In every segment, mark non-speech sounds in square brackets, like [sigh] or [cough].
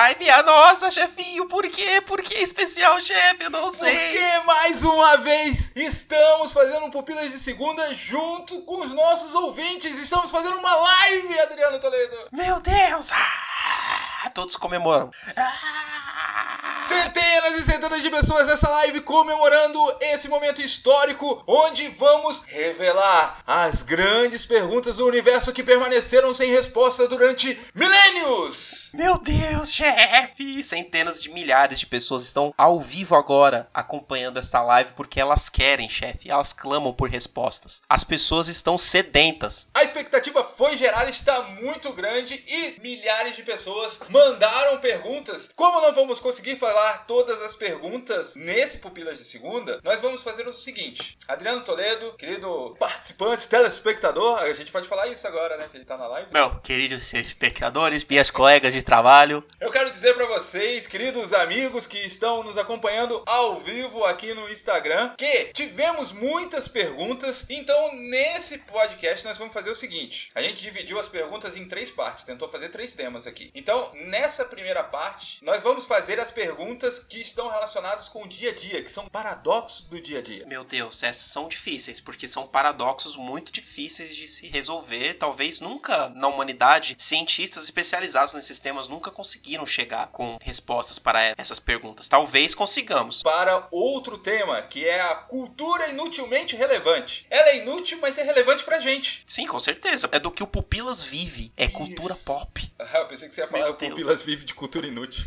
Ai, minha nossa, chefinho, por quê? Por que especial, chefe? Eu não sei. Porque mais uma vez estamos fazendo um Pupilas de Segunda junto com os nossos ouvintes. Estamos fazendo uma live, Adriano Toledo. Meu Deus! Ah, todos comemoram. Ah, Centenas e centenas de pessoas nessa live comemorando esse momento histórico onde vamos revelar as grandes perguntas do universo que permaneceram sem resposta durante milênios. Meu Deus, chefe! Centenas de milhares de pessoas estão ao vivo agora acompanhando esta live porque elas querem, chefe. Elas clamam por respostas. As pessoas estão sedentas. A expectativa foi gerada, está muito grande e milhares de pessoas mandaram perguntas. Como não vamos conseguir falar todas as perguntas nesse Pupilas de Segunda, nós vamos fazer o seguinte. Adriano Toledo, querido participante, telespectador, a gente pode falar isso agora, né, que ele tá na live. Meu, queridos espectadores, minhas colegas de trabalho, Eu quero dizer pra vocês, queridos amigos que estão nos acompanhando ao vivo aqui no Instagram, que tivemos muitas perguntas. Então, nesse podcast, nós vamos fazer o seguinte: a gente dividiu as perguntas em três partes, tentou fazer três temas aqui. Então, nessa primeira parte, nós vamos fazer as perguntas que estão relacionadas com o dia a dia, que são paradoxos do dia a dia. Meu Deus, essas são difíceis, porque são paradoxos muito difíceis de se resolver. Talvez nunca na humanidade, cientistas especializados nesses temas nunca conseguiram chegar com respostas para essas perguntas. Talvez consigamos. Para outro tema, que é a cultura inutilmente relevante. Ela é inútil, mas é relevante pra gente. Sim, com certeza. É do que o Pupilas vive. É cultura Isso. pop. Ah, [laughs] eu pensei que você ia falar Meu o Deus. Pupilas vive de cultura inútil.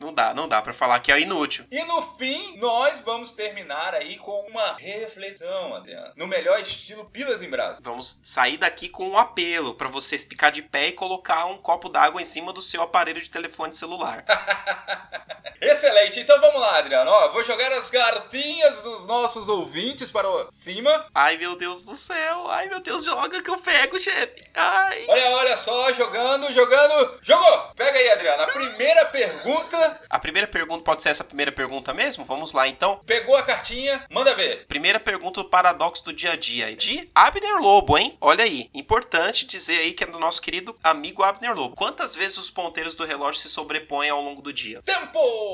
Não dá, não dá pra falar que é inútil. E no fim, nós vamos terminar aí com uma reflexão, Adriano. No melhor estilo Pilas em Brasa. Vamos sair daqui com um apelo pra você ficar de pé e colocar um copo d'água em cima do seu aparelho de telefone celular. [laughs] Excelente, então vamos lá, Adriano. Ó, vou jogar as cartinhas dos nossos ouvintes para o cima. Ai, meu Deus do céu. Ai, meu Deus, joga que eu pego, chefe. Ai. Olha, olha só, jogando, jogando. Jogou! Pega aí, Adriano. A primeira pergunta. A primeira pergunta pode ser essa primeira pergunta mesmo? Vamos lá, então. Pegou a cartinha, manda ver. Primeira pergunta do paradoxo do dia a dia. De Abner Lobo, hein? Olha aí. Importante dizer aí que é do nosso querido amigo Abner Lobo. Quantas vezes os ponteiros do relógio se sobrepõem ao longo do dia? Tempo!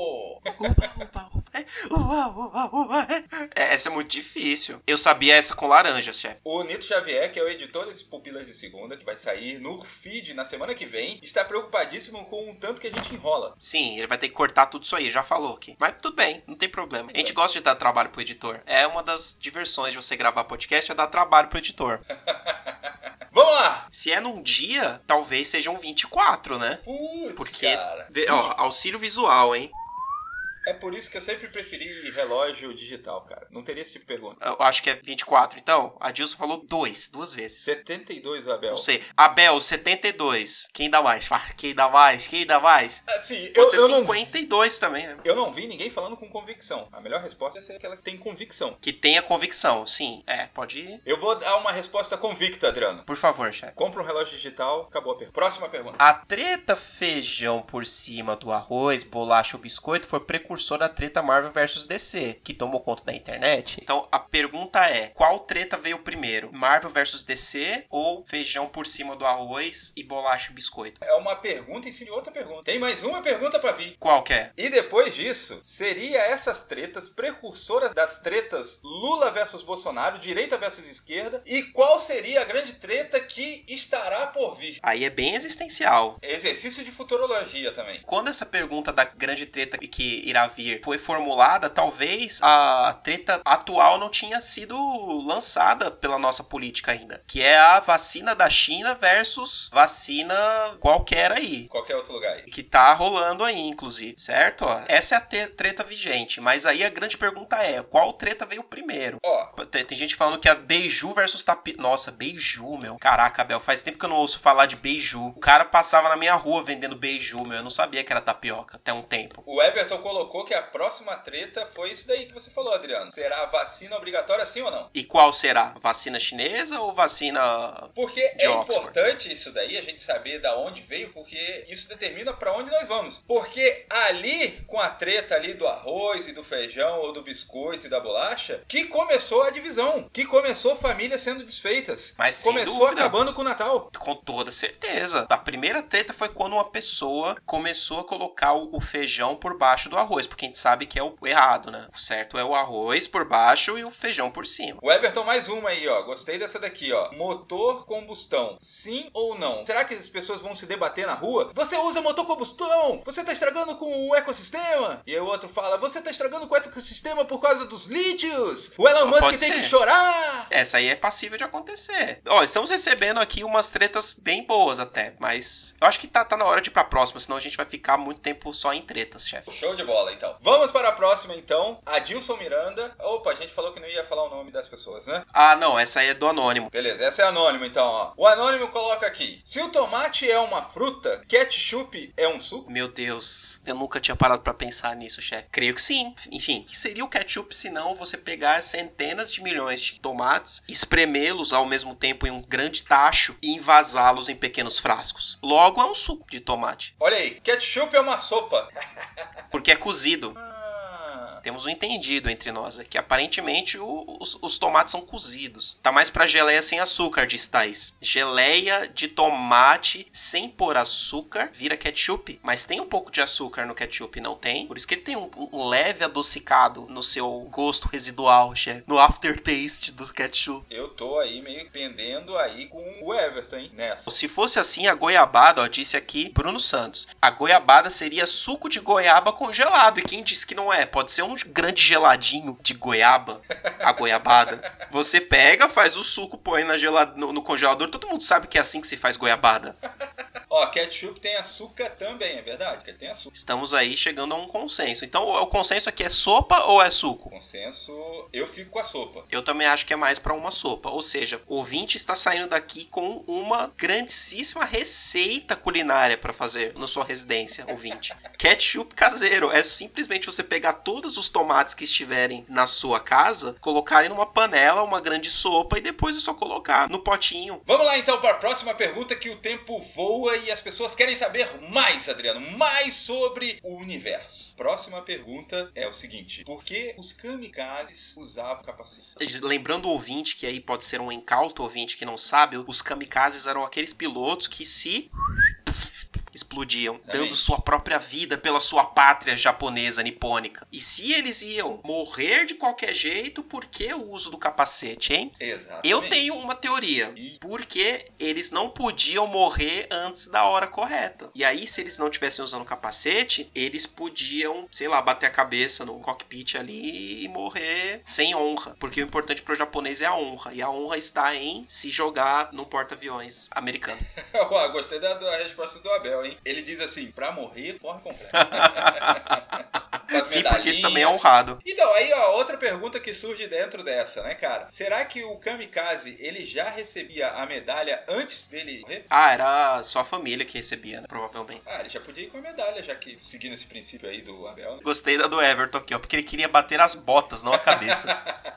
Uba, uba, uba. É, uba, uba, uba. É, essa é muito difícil. Eu sabia essa com laranja, chefe. O Nito Xavier, que é o editor desse Pupilas de Segunda, que vai sair no feed na semana que vem, está preocupadíssimo com o tanto que a gente enrola. Sim, ele vai ter que cortar tudo isso aí, já falou aqui. Mas tudo bem, não tem problema. A gente gosta de dar trabalho pro editor. É uma das diversões de você gravar podcast, é dar trabalho pro editor. [laughs] Vamos lá! Se é num dia, talvez sejam 24, né? Putz, Porque, cara. ó, auxílio visual, hein? É por isso que eu sempre preferi relógio digital, cara. Não teria esse tipo de pergunta. Eu acho que é 24. Então, a Dilson falou dois, duas vezes. 72, Abel. Não sei. Abel, 72. Quem dá mais? Quem dá mais? Quem dá mais? Assim, eu, Pode ser eu, não, 52 também, né? eu não vi ninguém falando com convicção. A melhor resposta é ser aquela que tem convicção. Que tenha convicção, sim. É, pode ir. Eu vou dar uma resposta convicta, Adriano. Por favor, chefe. Compra um relógio digital, acabou a pergunta. Próxima pergunta. A treta feijão por cima do arroz, bolacha ou biscoito foi precursor da treta Marvel vs DC, que tomou conta da internet. Então a pergunta é: qual treta veio primeiro? Marvel vs DC ou feijão por cima do arroz e bolacha e biscoito? É uma pergunta em cima de outra pergunta. Tem mais uma pergunta pra vir. Qual que é? E depois disso, seria essas tretas precursoras das tretas Lula versus Bolsonaro, direita versus esquerda? E qual seria a grande treta que estará por vir? Aí é bem existencial. Exercício de futurologia também. Quando essa pergunta da grande treta que irá irá vir foi formulada, talvez a treta atual não tinha sido lançada pela nossa política ainda, que é a vacina da China versus vacina qualquer aí. Qualquer outro lugar aí. Que tá rolando aí, inclusive, certo? Ó, essa é a treta vigente, mas aí a grande pergunta é, qual treta veio primeiro? Ó, Tem tem gente falando que é Beiju versus Tapi... Nossa, Beiju, meu. Caraca, Bel, faz tempo que eu não ouço falar de Beiju. O cara passava na minha rua vendendo Beiju, meu. Eu não sabia que era tapioca até um tempo. o Everton colocou que a próxima treta foi isso daí que você falou, Adriano. Será vacina obrigatória sim ou não? E qual será? Vacina chinesa ou vacina... Porque é Oxford. importante isso daí, a gente saber da onde veio, porque isso determina pra onde nós vamos. Porque ali, com a treta ali do arroz e do feijão, ou do biscoito e da bolacha, que começou a divisão, que começou famílias sendo desfeitas. Mas começou dúvida. acabando com o Natal. Com toda certeza. A primeira treta foi quando uma pessoa começou a colocar o feijão por baixo do arroz, porque a gente sabe que é o errado, né? O certo é o arroz por baixo e o feijão por cima. O Everton, mais uma aí, ó. Gostei dessa daqui, ó. Motor combustão, sim ou não? Será que as pessoas vão se debater na rua? Você usa motor combustão! Você tá estragando com o ecossistema! E aí o outro fala, você tá estragando com o ecossistema por causa dos lítios! O Elon Musk tem ser. que chorar! Essa aí é passível de acontecer. Ó, estamos recebendo aqui umas tretas bem boas até, mas eu acho que tá, tá na hora de ir pra próxima, senão a gente vai ficar muito tempo só em tretas, chefe. Show de bola, então. Vamos para a próxima, então. Adilson Miranda. Opa, a gente falou que não ia das pessoas, né? Ah, não, essa aí é do anônimo. Beleza, essa é anônimo então, ó. O anônimo coloca aqui: se o tomate é uma fruta, ketchup é um suco? Meu Deus, eu nunca tinha parado pra pensar nisso, chefe. Creio que sim. Enfim, que seria o ketchup se não você pegar centenas de milhões de tomates, espremê-los ao mesmo tempo em um grande tacho e envasá-los em pequenos frascos. Logo é um suco de tomate, Olha aí, ketchup é uma sopa. [laughs] porque é cozido. Temos um entendido entre nós aqui. Aparentemente, o- os, os tomates são cozidos. Tá mais pra geleia sem açúcar, diz Thaís. Geleia de tomate sem pôr açúcar vira ketchup. Mas tem um pouco de açúcar no ketchup, não tem? Por isso que ele tem um, um leve adocicado no seu gosto residual, chefe. No aftertaste do ketchup. eu tô aí meio pendendo aí com o Everton, hein, nessa. Se fosse assim, a goiabada, ó, disse aqui Bruno Santos. A goiabada seria suco de goiaba congelado. E quem disse que não é? Pode ser um grande geladinho de goiaba, a goiabada. Você pega, faz o suco, põe na gelad... no, no congelador. Todo mundo sabe que é assim que se faz goiabada. Ó, ketchup tem açúcar também, é verdade? Que tem açúcar. Estamos aí chegando a um consenso. Então, o consenso aqui é sopa ou é suco? Consenso, eu fico com a sopa. Eu também acho que é mais pra uma sopa. Ou seja, o ouvinte está saindo daqui com uma grandíssima receita culinária pra fazer na sua residência, ouvinte. [laughs] Ketchup caseiro. É simplesmente você pegar todos os tomates que estiverem na sua casa, colocarem numa panela, uma grande sopa e depois é só colocar no potinho. Vamos lá então para a próxima pergunta que o tempo voa e as pessoas querem saber mais, Adriano, mais sobre o universo. Próxima pergunta é o seguinte: por que os kamikazes usavam capacete? Lembrando o ouvinte, que aí pode ser um incauto ouvinte que não sabe, os kamikazes eram aqueles pilotos que se explodiam, Também. dando sua própria vida pela sua pátria japonesa nipônica. E se eles iam morrer de qualquer jeito, por que o uso do capacete, hein? Exatamente. Eu tenho uma teoria. Porque eles não podiam morrer antes da hora correta. E aí, se eles não tivessem usando capacete, eles podiam, sei lá, bater a cabeça no cockpit ali e morrer sem honra. Porque o importante pro japonês é a honra. E a honra está em se jogar num porta-aviões americano. [laughs] Ué, Gostei da, da resposta do Abel, hein? Ele diz assim: pra morrer, completo. [laughs] Com Sim, porque isso também é honrado. Então, aí ó, outra pergunta que surge dentro dessa, né, cara? Será que o kamikaze ele já recebia a medalha antes dele morrer? Ah, era só a família que recebia, né? Provavelmente. Ah, ele já podia ir com a medalha, já que seguindo esse princípio aí do Abel, né? Gostei da do Everton aqui, ó, porque ele queria bater as botas, não a cabeça. [laughs]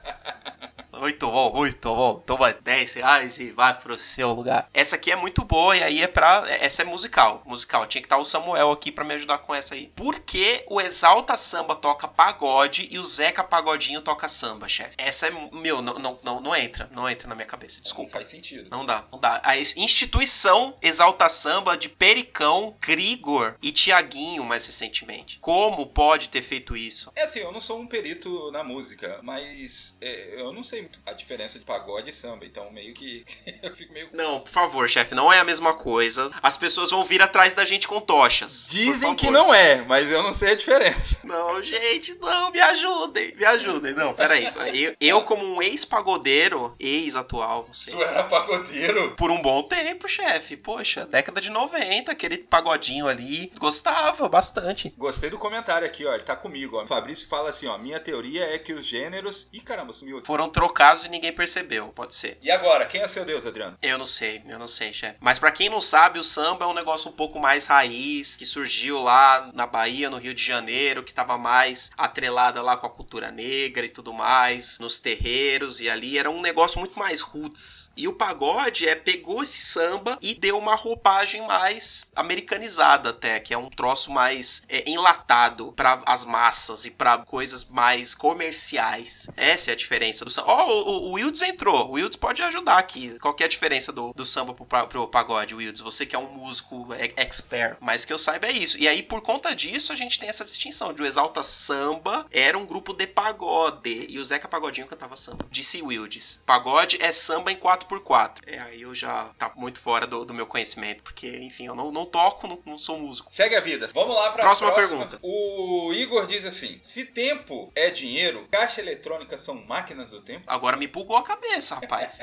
Muito bom, muito bom. Toma 10 reais e vai pro seu lugar. Essa aqui é muito boa e aí é pra. Essa é musical. Musical. Tinha que estar o Samuel aqui pra me ajudar com essa aí. Por que o Exalta Samba toca pagode e o Zeca Pagodinho toca samba, chefe? Essa é. Meu, não, não, não, não entra. Não entra na minha cabeça. Não Desculpa. faz sentido. Não dá, não dá. A instituição Exalta Samba de Pericão, Grigor e Tiaguinho mais recentemente. Como pode ter feito isso? É assim, eu não sou um perito na música, mas é, eu não sei sei a diferença de pagode e samba, então meio que [laughs] eu fico meio. Não, por favor, chefe, não é a mesma coisa. As pessoas vão vir atrás da gente com tochas. Dizem que não é, mas eu não sei a diferença. [laughs] Não, gente, não, me ajudem, me ajudem. Não, peraí. Eu, eu como um ex-pagodeiro, ex-atual, não sei. Tu era pagodeiro? Por um bom tempo, chefe. Poxa, década de 90, aquele pagodinho ali. Gostava bastante. Gostei do comentário aqui, ó. Ele tá comigo, ó. O Fabrício fala assim, ó. Minha teoria é que os gêneros. Ih, caramba, sumiu aqui. Foram trocados e ninguém percebeu, pode ser. E agora, quem é seu Deus, Adriano? Eu não sei, eu não sei, chefe. Mas pra quem não sabe, o samba é um negócio um pouco mais raiz, que surgiu lá na Bahia, no Rio de Janeiro, que estava mais atrelada lá com a cultura negra e tudo mais, nos terreiros e ali era um negócio muito mais roots. E o pagode é pegou esse samba e deu uma roupagem mais americanizada até, que é um troço mais é, enlatado para as massas e para coisas mais comerciais. Essa é a diferença do samba. Oh, o, o Wilds entrou. O Wilds pode ajudar aqui. Qual que é a diferença do, do samba pro, pro pagode, Wilds? Você que é um músico expert. Mas que eu saiba é isso. E aí, por conta disso, a gente tem essa distinção de o Exalta Samba era um grupo de pagode. E o Zeca Pagodinho cantava samba. Disse Wilds. Pagode é samba em 4x4. É, aí eu já tá muito fora do, do meu conhecimento. Porque, enfim, eu não, não toco, não, não sou músico. Segue a vida. Vamos lá pra próxima, próxima pergunta. O Igor diz assim: se tempo é dinheiro, caixa eletrônica são máquinas do tempo? Agora me bugou a cabeça, rapaz.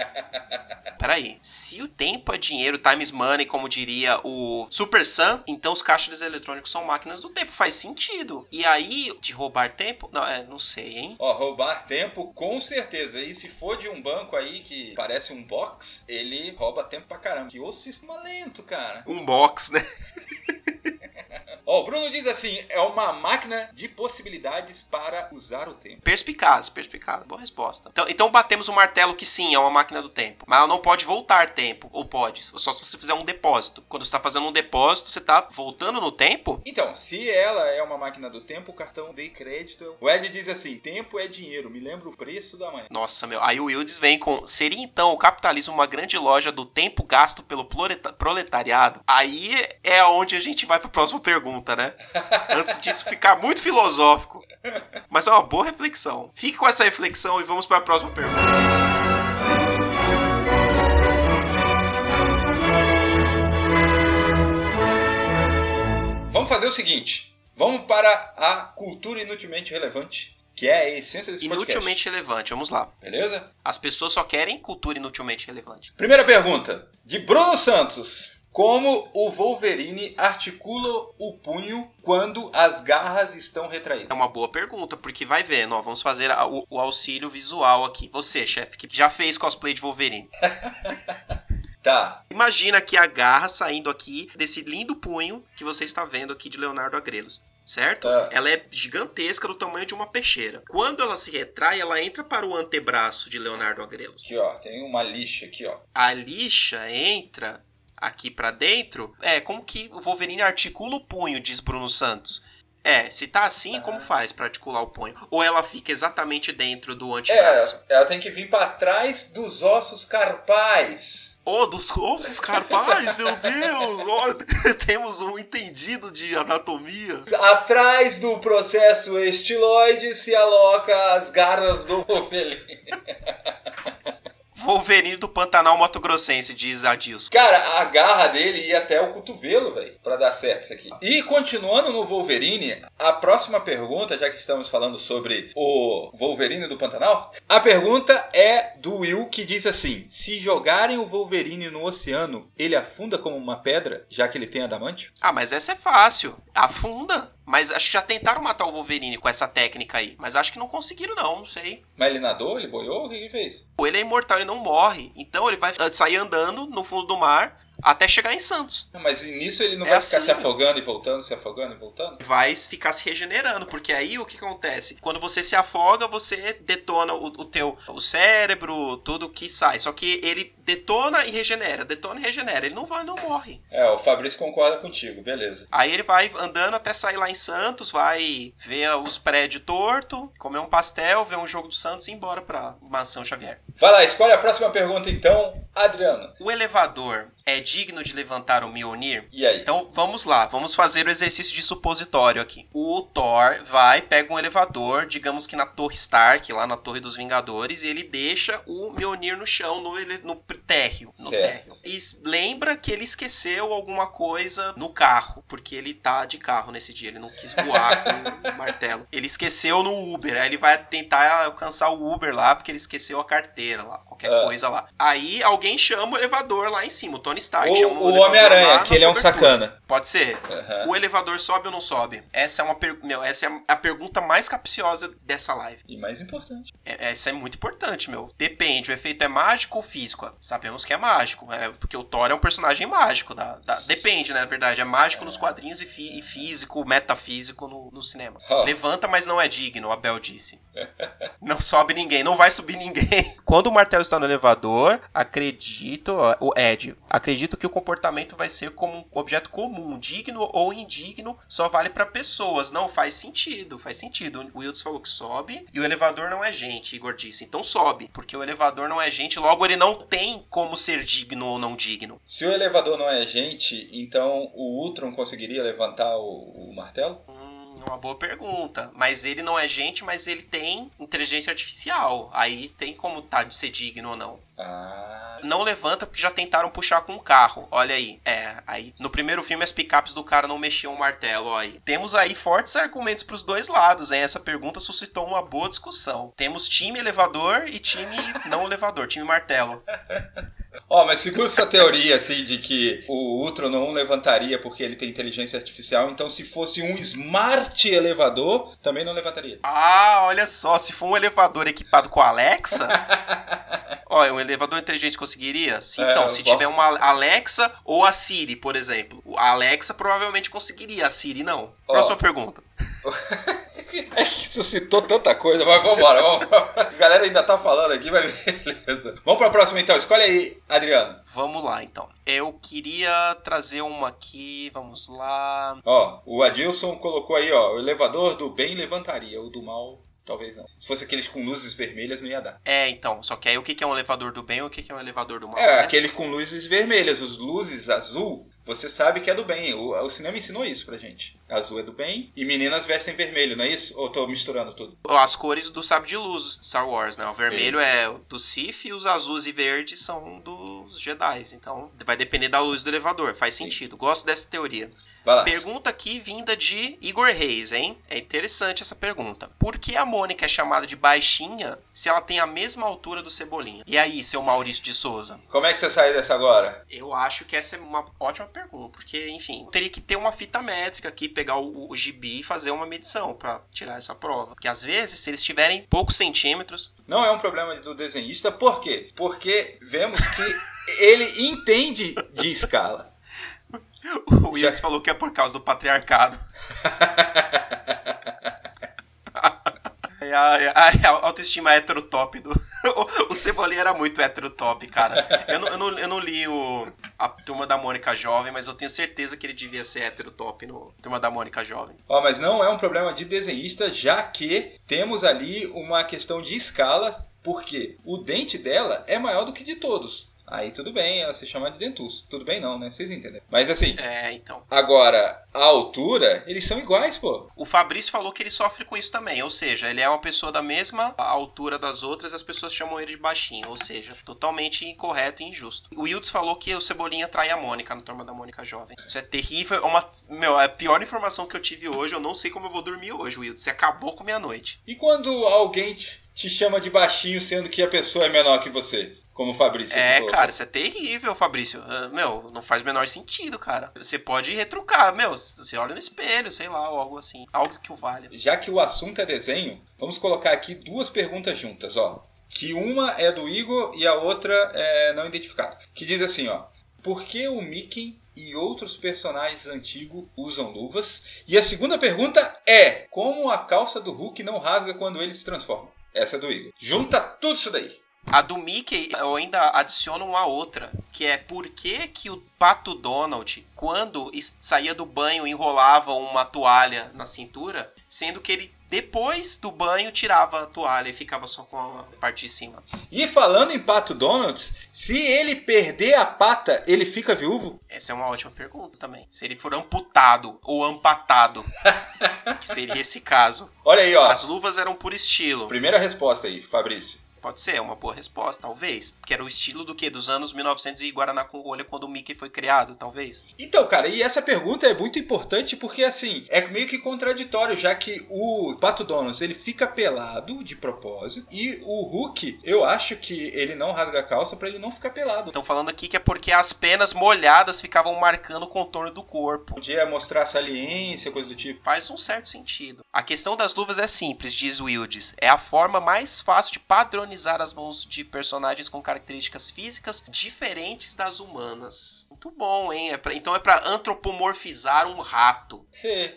Peraí. Se o tempo é dinheiro, times money, como diria o Super Sam, então os caixas eletrônicos são máquinas do tempo. Faz sentido. E aí, de roubar tempo? Não, é, não sei, hein? Ó, roubar tempo, com certeza. E se for de um banco aí que parece um box, ele rouba tempo pra caramba. Que o sistema lento, cara. Um box, né? [laughs] Ó, o Bruno diz assim: é uma máquina de possibilidades para usar o tempo. Perspicaz, perspicaz. Boa resposta. Então, então batemos o martelo que sim, é uma máquina do tempo. Mas ela não pode voltar tempo. Ou pode. Só se você fizer um depósito. Quando você está fazendo um depósito, você está voltando no tempo? Então, se ela é uma máquina do tempo, o cartão de crédito. é- O Ed diz assim: tempo é dinheiro, me lembra o preço da manhã. Nossa, meu. Aí o Wildes vem com. Seria então o capitalismo uma grande loja do tempo gasto pelo proleta- proletariado? Aí é onde a gente vai para a próxima pergunta, né? Antes disso ficar muito filosófico. Mas é uma boa reflexão. Fique com essa reflexão e vamos para a próxima pergunta. Vamos fazer o seguinte: vamos para a cultura inutilmente relevante, que é a essência desse podcast. Inutilmente relevante, vamos lá. Beleza? As pessoas só querem cultura inutilmente relevante. Primeira pergunta, de Bruno Santos. Como o Wolverine articula o punho quando as garras estão retraídas? É uma boa pergunta, porque vai vendo, ó, vamos fazer a- o, o auxílio visual aqui. Você, chefe, que já fez cosplay de Wolverine. [laughs] Tá. Imagina que a garra saindo aqui desse lindo punho que você está vendo aqui de Leonardo Agrelos. Certo? Ah. Ela é gigantesca do tamanho de uma peixeira. Quando ela se retrai, ela entra para o antebraço de Leonardo Agrelos. Aqui, ó. Tem uma lixa aqui, ó. A lixa entra aqui pra dentro. É, como que o Wolverine articula o punho, diz Bruno Santos. É, se tá assim, como faz pra articular o punho? Ou ela fica exatamente dentro do antebraço? É, ela tem que vir para trás dos ossos carpais. Oh, dos ossos carpais, meu Deus! [laughs] Temos um entendido de anatomia. Atrás do processo estiloide se aloca as garras do Wolverine. [laughs] Wolverine do Pantanal Mato Grossense, diz Adilson. Cara, a garra dele ia até o cotovelo, velho, pra dar certo isso aqui. E continuando no Wolverine, a próxima pergunta, já que estamos falando sobre o Wolverine do Pantanal, a pergunta é do Will que diz assim: se jogarem o Wolverine no oceano, ele afunda como uma pedra, já que ele tem adamantio? Ah, mas essa é fácil. Afunda. Mas acho que já tentaram matar o Wolverine com essa técnica aí. Mas acho que não conseguiram, não. Não sei. Mas ele nadou, ele boiou, o que ele fez? Ele é imortal, ele não morre. Então ele vai sair andando no fundo do mar até chegar em Santos. Não, mas nisso ele não É vai ficar assim, se né? afogando e voltando, se afogando e voltando? Vai ficar se regenerando, porque aí o que acontece? Quando você se afoga, você detona o, o teu o cérebro, tudo que sai. Só que ele detona e regenera, detona e regenera. Ele não vai, não morre. É, o Fabrício concorda contigo, beleza. Aí ele vai andando até sair lá em Santos, vai ver os prédios torto, comer um pastel, ver um jogo do Santos e ir embora pra Mansão Xavier. Vai lá, escolhe a próxima pergunta então, Adriano. O elevador é digno de levantar o Mjolnir? E aí? Então vamos lá, vamos fazer o exercício de supositório aqui. O Thor vai, pega um elevador, digamos que na Torre Stark, lá na Torre dos Vingadores, e ele deixa o Mjolnir no chão, no, ele- no térreo. No térreo. E lembra que ele esqueceu alguma coisa no carro, porque ele tá de carro nesse dia, ele não quis voar [laughs] com o martelo. Ele esqueceu no Uber, aí ele vai tentar alcançar o Uber lá, porque ele esqueceu a carteira lá, qualquer Ah. coisa lá. Aí alguém chama o elevador lá em cima, o Tony Stark Ou chama o lá Homem-Aranha, que ele é um cobertura. sacana. Pode ser. Aham. O elevador sobe ou não sobe? Essa é uma per... meu, essa é a pergunta mais capciosa dessa live. E mais importante. É- Essa é muito importante, meu. Depende, o efeito é mágico ou físico? Sabemos que é mágico, é, porque o Thor é um personagem mágico. Da, da- Depende, né, na verdade. É mágico nos quadrinhos e, fi- e físico, metafísico no, no cinema. Ah. Levanta, mas não é digno, o Abel disse. Não sobe ninguém, não vai subir ninguém. [laughs] Quando o martelo está no elevador, acredito, o Ed, acredito que o comportamento vai ser como um objeto comum, digno ou indigno, só vale para pessoas. Não faz sentido, faz sentido. O Wilds falou que sobe e o elevador não é gente, Igor disse. Então sobe, porque o elevador não é gente, logo ele não tem como ser digno ou não digno. Se o elevador não é gente, então o Ultron conseguiria levantar o, o martelo? Hum, uma boa pergunta. Mas ele não é gente, mas ele tem inteligência artificial. Aí tem como tá de ser digno ou não. Ah. Não levanta porque já tentaram puxar com o carro. Olha aí. É, aí no primeiro filme as picapes do cara não mexiam o martelo, ó aí. Temos aí fortes argumentos pros dois lados, hein? Essa pergunta suscitou uma boa discussão. Temos time elevador e time não elevador, time martelo. [laughs] Ó, mas segundo essa teoria, assim, de que o Ultron não levantaria porque ele tem inteligência artificial, então se fosse um smart elevador, também não levantaria. Ah, olha só, se for um elevador equipado com a Alexa, [laughs] ó, um elevador inteligente conseguiria? Sim, É, então, se tiver uma Alexa ou a Siri, por exemplo. A Alexa provavelmente conseguiria, a Siri não. Próxima pergunta. [laughs] É que tu citou tanta coisa, mas vambora, vamos. A galera ainda tá falando aqui, mas [laughs] beleza. Vamos pra próxima então, escolhe aí, Adriano. Vamos lá, então. Eu queria trazer uma aqui, vamos lá. Ó, o Adilson colocou aí, ó, o elevador do bem levantaria, o do mal talvez não. Se fosse aqueles com luzes vermelhas não ia dar. É, então, só que aí o que é um elevador do bem e o que é um elevador do mal? É, né? aquele com luzes vermelhas, os luzes azul, você sabe que é do bem. O, o cinema ensinou isso pra gente. Azul é do bem e meninas vestem vermelho, não é isso? Ou tô misturando tudo? As cores do sabre de luz Star Wars, né? O vermelho é do Sith e os azuis e verdes são dos Jedi. Então, vai depender da luz do elevador. Faz sentido. Gosto dessa teoria. Lá. Pergunta aqui vinda de Igor Reis, hein? É interessante essa pergunta. Por que a Mônica é chamada de baixinha se ela tem a mesma altura do Cebolinha? E aí, seu Maurício de Souza? Como é que você sai dessa agora? Eu acho que essa é uma ótima pergunta, porque, enfim, teria que ter uma fita métrica aqui, pegar o, o gibi e fazer uma medição pra tirar essa prova. Porque às vezes, se eles tiverem poucos centímetros, Não é um problema do desenhista, por quê? Porque vemos que ele entende de escala. [laughs] o Wilkes falou que é por causa do patriarcado. [laughs] A, a- a autoestima heterotop do. [laughs] O, o Cebolinha era muito heterotop, cara. Eu não, eu não, eu não li o, a Turma da Mônica Jovem, mas eu tenho certeza que ele devia ser heterotop no Turma da Mônica Jovem. Ó, mas não é um problema de desenhista, já que temos ali uma questão de escala, porque o dente dela é maior do que de todos. Aí tudo bem, ela se chama de dentus. Tudo bem não, né? Vocês entendem. Mas assim, É, então. agora, a altura, eles são iguais, pô. O Fabrício falou que ele sofre com isso também, ou seja, ele é uma pessoa da mesma altura das outras e as pessoas chamam ele de baixinho, ou seja, totalmente incorreto e injusto. O Wilds falou que o Cebolinha trai a Mônica na turma da Mônica Jovem. Isso é terrível, é uma, meu, é a pior informação que eu tive hoje, eu não sei como eu vou dormir hoje, Wilds, você acabou com a minha noite. E quando alguém te chama de baixinho, sendo que a pessoa é menor que você? Como o Fabrício. É, colocou. cara, isso é terrível, Fabrício. Ah, Meu, não faz o menor sentido, cara. Você pode retrucar, meu, você olha no espelho, sei lá, ou algo assim. Algo que o valha. Já que o assunto é desenho, vamos colocar aqui duas perguntas juntas, ó. Que uma é do Igor e a outra é não identificada. Que diz assim, ó. Por que o Mickey e outros personagens antigos usam luvas? E a segunda pergunta é: como a calça do Hulk não rasga quando ele se transforma? Essa é do Igor. Junta tudo isso daí. A do Mickey, eu ainda adiciono uma outra, que é por que, que o Pato Donald, quando saía do banho, enrolava uma toalha na cintura, sendo que ele Depois do banho, tirava a toalha e ficava só com a parte de cima. E falando em Pato Donalds, se ele perder a pata, ele fica viúvo? Essa é uma ótima pergunta também. Se ele for amputado ou ampatado, [laughs] que seria esse caso. Olha aí, ó. As luvas eram por estilo. Primeira resposta aí, Fabrício. Pode ser, é uma boa resposta, talvez. Porque era o estilo do quê? Dos anos 1900 e Guaraná com rolha quando o Mickey foi criado, talvez. Então, cara, e essa pergunta é muito importante porque, assim, é meio que contraditório, já que o Pato Donald, ele fica pelado de propósito e o Hulk, eu acho que ele não rasga a calça pra ele não ficar pelado. Estão falando aqui que é porque as penas molhadas ficavam marcando o contorno do corpo. Podia mostrar saliência, coisa do tipo. Faz um certo sentido. A questão das luvas é simples, diz Wildes. É a forma mais fácil de padronizar as mãos de personagens com características físicas diferentes das humanas. Muito bom, hein? É pra- então é pra antropomorfizar um rato. Sim.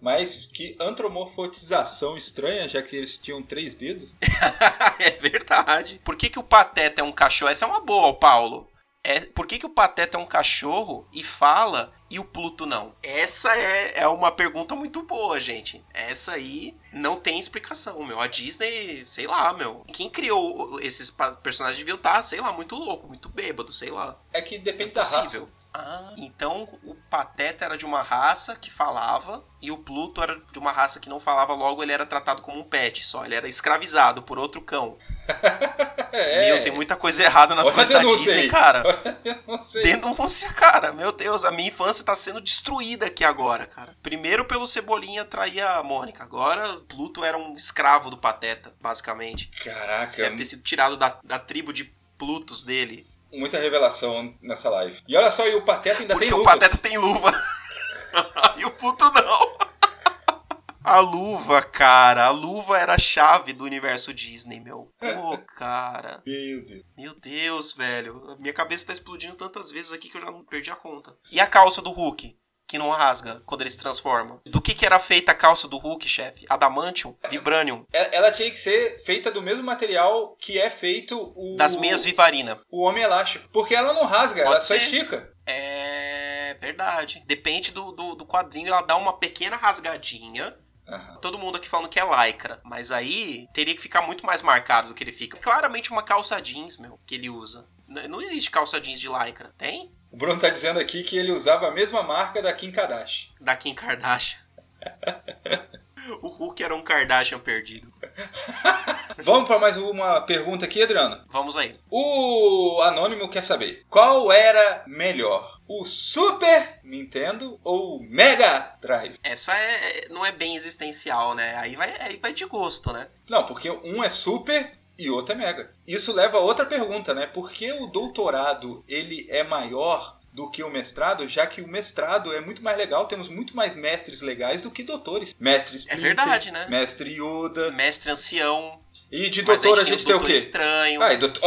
Mas que antromorfotização estranha, já que eles tinham três dedos. [laughs] é verdade. Por que, que o Pateta é um cachorro? Essa é uma boa, Paulo. É, por que, que o Pateta é um cachorro e fala e o Pluto não? Essa é, é uma pergunta muito boa, gente. Essa aí não tem explicação, meu. A Disney, sei lá, meu. Quem criou esses personagens deviam estar, sei lá, muito louco, muito bêbado, sei lá. É que depende É da raça. Ah, então o Pateta era de uma raça que falava e o Pluto era de uma raça que não falava, logo ele era tratado como um pet só. Ele era escravizado por outro cão. [laughs] É. Meu, tem muita coisa errada nas Olha coisas da Disney, aí. cara. [laughs] Denúncia, cara. Meu Deus, a minha infância tá sendo destruída aqui agora, cara. Primeiro pelo Cebolinha trair a Mônica. Agora, Pluto era um escravo do Pateta, basicamente. Caraca, Deve ter sido tirado da, da tribo de Plutos dele. muita revelação nessa live. E olha só, e o Pateta ainda Porque tem o luvas. Pateta tem luva. [laughs] e o Pluto não. A luva, cara. A luva era a chave do universo Disney, meu. Pô, [laughs] cara. Meu Deus. Meu Deus, velho. Minha cabeça tá explodindo tantas vezes aqui que eu já não perdi a conta. E a calça do Hulk? Que não rasga quando ele se transforma. Do que, que era feita a calça do Hulk, chefe? Adamantium? Vibranium? Ela tinha que ser feita do mesmo material que é feito o. Das meias Vivarina. O Homem Elástico. Porque ela não rasga, ela Pode só ser. estica. É verdade. Depende do, do, do quadrinho, ela dá uma pequena rasgadinha. Aham. Todo mundo aqui falando que é lycra. Mas aí teria que ficar muito mais marcado do que ele fica. Claramente uma calça jeans, meu, que ele usa. Não existe calça jeans de lycra. Tem? O Bruno tá dizendo aqui que ele usava a mesma marca da Kim Kardashian. Da Kim Kardashian. [laughs] o Hulk era um Kardashian perdido. [laughs] Vamos para mais uma pergunta aqui, Adriano. Vamos aí. O Anônimo quer saber qual era melhor, o Super Nintendo ou o Mega Drive? Essa é, não é bem existencial, né? Aí vai, aí vai de gosto, né? Não, porque um é Super e outro é Mega. Isso leva a outra pergunta, né? Por que o doutorado ele é maior do que o mestrado, já que o mestrado é muito mais legal, temos muito mais mestres legais do que doutores. Mestre Splinter, verdade, né? Mestre Yoda. Mestre ancião. E de doutor a tem gente o tem o quê? Estranho. Ah, e doutor,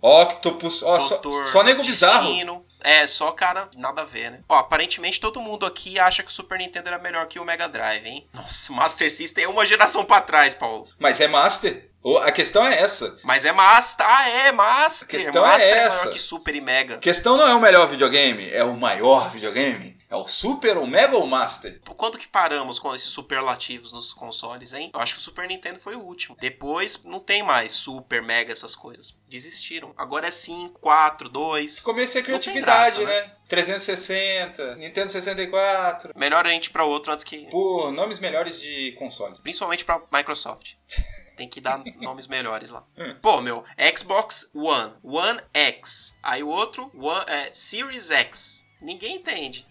ó, Octopus, ó, só, Doutor só nego bizarro. É, só cara, nada a ver, né? Ó, aparentemente todo mundo aqui acha que o Super Nintendo era melhor que o Mega Drive, hein? [laughs] Nossa, Master System é uma geração pra trás, Paulo. Mas é Master. A questão é essa. Mas é Master, ah, é Master. A questão é Master é, essa. maior que Super e Mega. A questão não é o melhor videogame, é o maior videogame. É o Super, o Mega ou o Master? Quando que paramos com esses superlativos nos consoles, hein? Eu acho que o Super Nintendo foi o último. Depois não tem mais Super, Mega, essas coisas. Desistiram. Agora é 5, 4, 2. Começo é Não tem criatividade, graça, né? 360, Nintendo 64. Melhor a gente ir pra outro antes que. Por nomes melhores de consoles. Principalmente pra Microsoft. [laughs] Tem que dar nomes melhores lá. Pô, meu, Xbox One, One X. Aí o outro, One, é, Series X. Ninguém entende.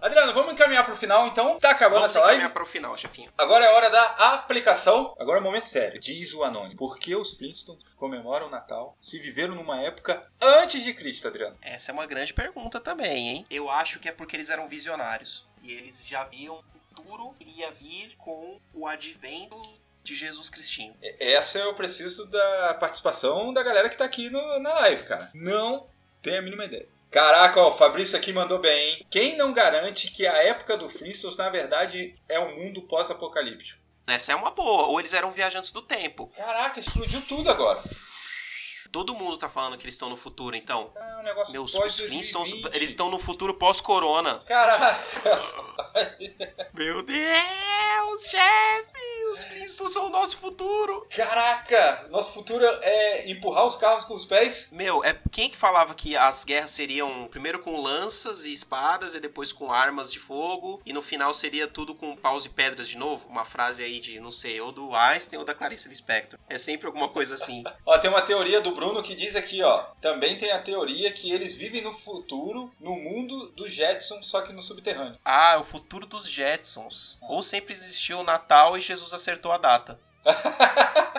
Adriano, vamos encaminhar pro final então. Tá acabando Vamos essa live? encaminhar para o final, chefinho. Agora é hora da aplicação. Agora é um momento sério. Diz o Anônimo. Por que os Flintstones comemoram o Natal se viveram numa época antes de Cristo, Adriano? Essa é uma grande pergunta também, hein? Eu acho que é porque eles eram visionários. E eles já viam o futuro que iria vir com o advento de Jesus Cristinho. Essa eu preciso da participação da galera que tá aqui no- na live, cara. Não tenho a mínima ideia. Caraca, ó, o Fabrício aqui mandou bem, hein? Quem não garante que a época do Flintstones, na verdade, é um mundo pós-apocalíptico? Essa é uma boa. Ou eles eram viajantes do tempo. Caraca, explodiu tudo agora. Todo mundo tá falando que eles estão no futuro, então. Ah, um negócio Meus os Flintstones, 2020. eles estão no futuro pós-corona. Caraca! [laughs] Meu Deus, chefe! Os Flintstones são o nosso futuro! Caraca! Nosso futuro é empurrar os carros com os pés? Meu, é quem que falava que as guerras seriam primeiro com lanças e espadas e depois com armas de fogo e no final seria tudo com paus e pedras de novo? Uma frase aí de, não sei, ou do Einstein ou da Clarice Lispector. É sempre alguma coisa assim. [laughs] Ó, tem uma teoria do Bruno que diz aqui, ó. Também tem a teoria que eles vivem no futuro, no mundo dos Jetsons, só que no subterrâneo. Ah, é o futuro dos Jetsons. Ou sempre existiu o Natal e Jesus acertou a data. [laughs]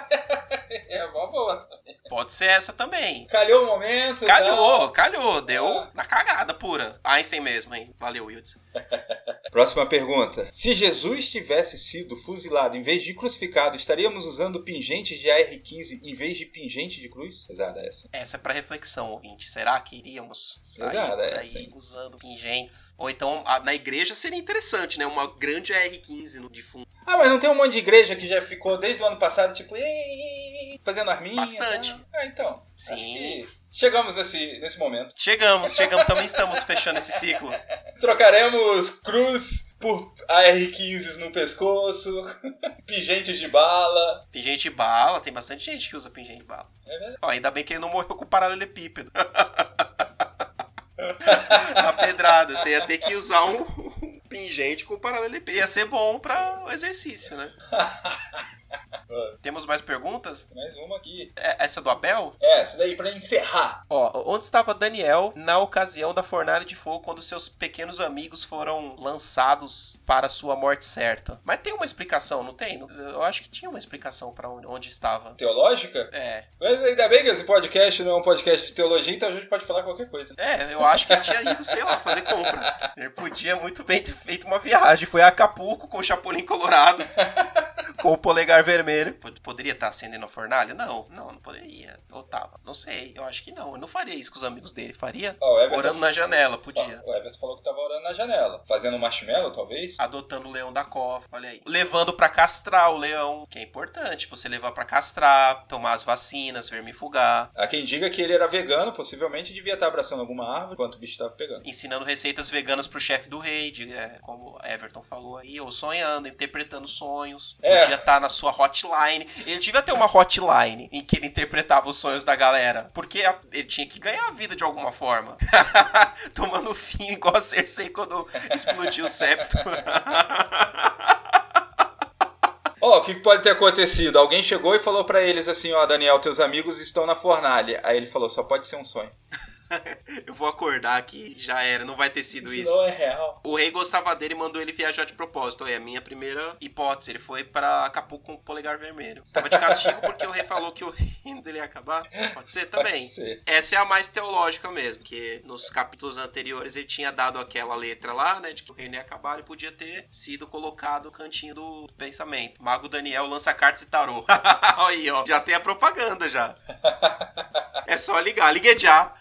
É uma boa. Pode ser essa também. Calhou o momento. Calhou, calhou, deu Ah. na cagada pura. Einstein mesmo, hein? Valeu, Wilds. [laughs] Próxima pergunta. Se Jesus tivesse sido fuzilado em vez de crucificado, estaríamos usando pingentes de AR-15 em vez de pingente de cruz? Pesada essa. Essa é pra reflexão, ouvinte. Será que iríamos sair Pesada essa, hein? usando pingentes? Ou então, a- na igreja seria interessante, né? Uma grande AR-15 no defunto. Ah, mas não tem um monte de igreja que já ficou desde o ano passado, tipo, fazendo arminha? Bastante. tá? Ah, então. Sim. Chegamos nesse, nesse momento. Chegamos, chegamos, também estamos fechando esse ciclo. Trocaremos cruz por AR-15 no pescoço, [laughs] pingentes de bala. Pingente de bala, tem bastante gente que usa pingente de bala. É verdade. Ó, ainda bem que ele não morreu com paralelepípedo. [laughs] Na pedrada, você ia ter que usar um pingente com paralelepípedo. Ia ser bom para o exercício, né? [laughs] Temos mais perguntas? Mais uma aqui. É- Essa do Abel? É, essa daí pra encerrar. Ó, onde estava Daniel na ocasião da fornalha de fogo quando seus pequenos amigos foram lançados para sua morte certa? Mas tem uma explicação, não tem? Eu acho que tinha uma explicação para onde, onde estava. Teológica? É. Mas ainda bem que esse podcast não é um podcast de teologia, então a gente pode falar qualquer coisa. É, eu acho que ele tinha ido, sei lá, fazer compra. Ele podia muito bem ter feito uma viagem. Foi a Acapulco com o Chapolin Colorado, [laughs] com o polegar vermelho. Pod- Poderia estar acendendo a fornalha? Não, não, não poderia. Ou tava, não sei, eu acho que não. Ele não faria isso com os amigos dele. Faria Ó, o Everton, orando na janela, podia. O Everton falou que tava orando na janela. Fazendo marshmallow, talvez? Adotando o leão da cova, olha aí. Levando pra castrar o leão, que é importante. Você levar pra castrar, tomar as vacinas, vermifugar. Há quem diga que ele era vegano, possivelmente devia estar abraçando alguma árvore enquanto o bicho tava pegando. ensinando receitas veganas pro chefe do rei, de, é, como Everton falou aí, ou sonhando, interpretando sonhos. É. Podia estar na sua hotline. Ele devia ter uma hotline em que ele interpretava os sonhos da galera. Porque ele tinha que ganhar a vida de alguma forma. [laughs] Tomando fim igual a Cersei quando explodiu o septo. [laughs] Ó, o que pode ter acontecido? Alguém chegou e falou pra eles assim, ó, Daniel, teus amigos estão na fornalha. Aí ele falou, só pode ser um sonho. [laughs] Eu vou acordar aqui, já era, não vai ter sido Isso isso. não é real. O rei gostava dele e mandou ele viajar de propósito. É a minha primeira hipótese. Ele foi pra Acapulco com o polegar vermelho. Tava de castigo porque o rei falou que o reino dele ia acabar. Pode ser também. Pode ser. Essa é a mais teológica mesmo, porque nos capítulos anteriores ele tinha dado aquela letra lá, né, de que o reino ia acabar e podia ter sido colocado no cantinho do pensamento. Mago Daniel lança cartas e tarô. [laughs] aí, ó, já tem a propaganda já. [laughs] É só ligar, ligue já.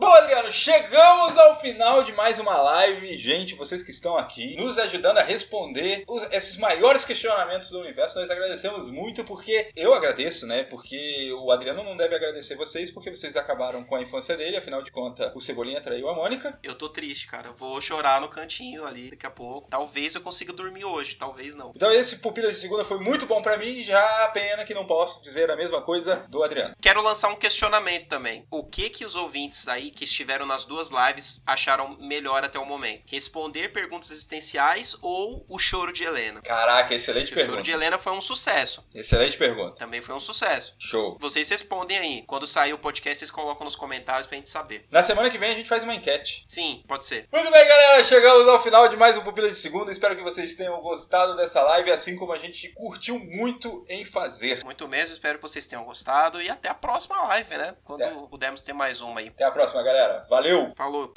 Bom, Adriano, chegamos ao final de mais uma live. Gente, vocês que estão aqui nos ajudando a responder os- esses maiores questionamentos do universo, nós agradecemos muito porque eu agradeço, né? Porque o Adriano não deve agradecer vocês porque vocês acabaram com a infância dele, afinal de contas, o Cebolinha traiu a Mônica. Eu tô triste, cara. Vou chorar no cantinho ali daqui a pouco. Talvez eu consiga dormir hoje, talvez não. Então esse Pupila de Segunda foi muito bom pra mim, já pena que não posso dizer a mesma coisa do Adriano. Quero lançar um questionamento também. O que que os ouvintes aí que estiveram nas duas lives acharam melhor até o momento? Responder perguntas existenciais ou o choro de Helena? Caraca, excelente O choro pergunta. de Helena foi um sucesso. Excelente pergunta. Também foi um sucesso. Show. Vocês respondem aí. Quando sair o podcast, vocês colocam nos comentários pra gente saber. Na semana que vem a gente faz uma enquete. Sim, pode ser. Muito bem, galera, chegamos ao final de mais um Pupila de Segunda. Espero que vocês tenham gostado dessa live, assim como a gente curtiu muito em fazer. Muito mesmo, espero que vocês tenham gostado. E até a próxima live, né? Quando pudermos ter mais uma aí. Até a próxima, galera. Valeu! Falou!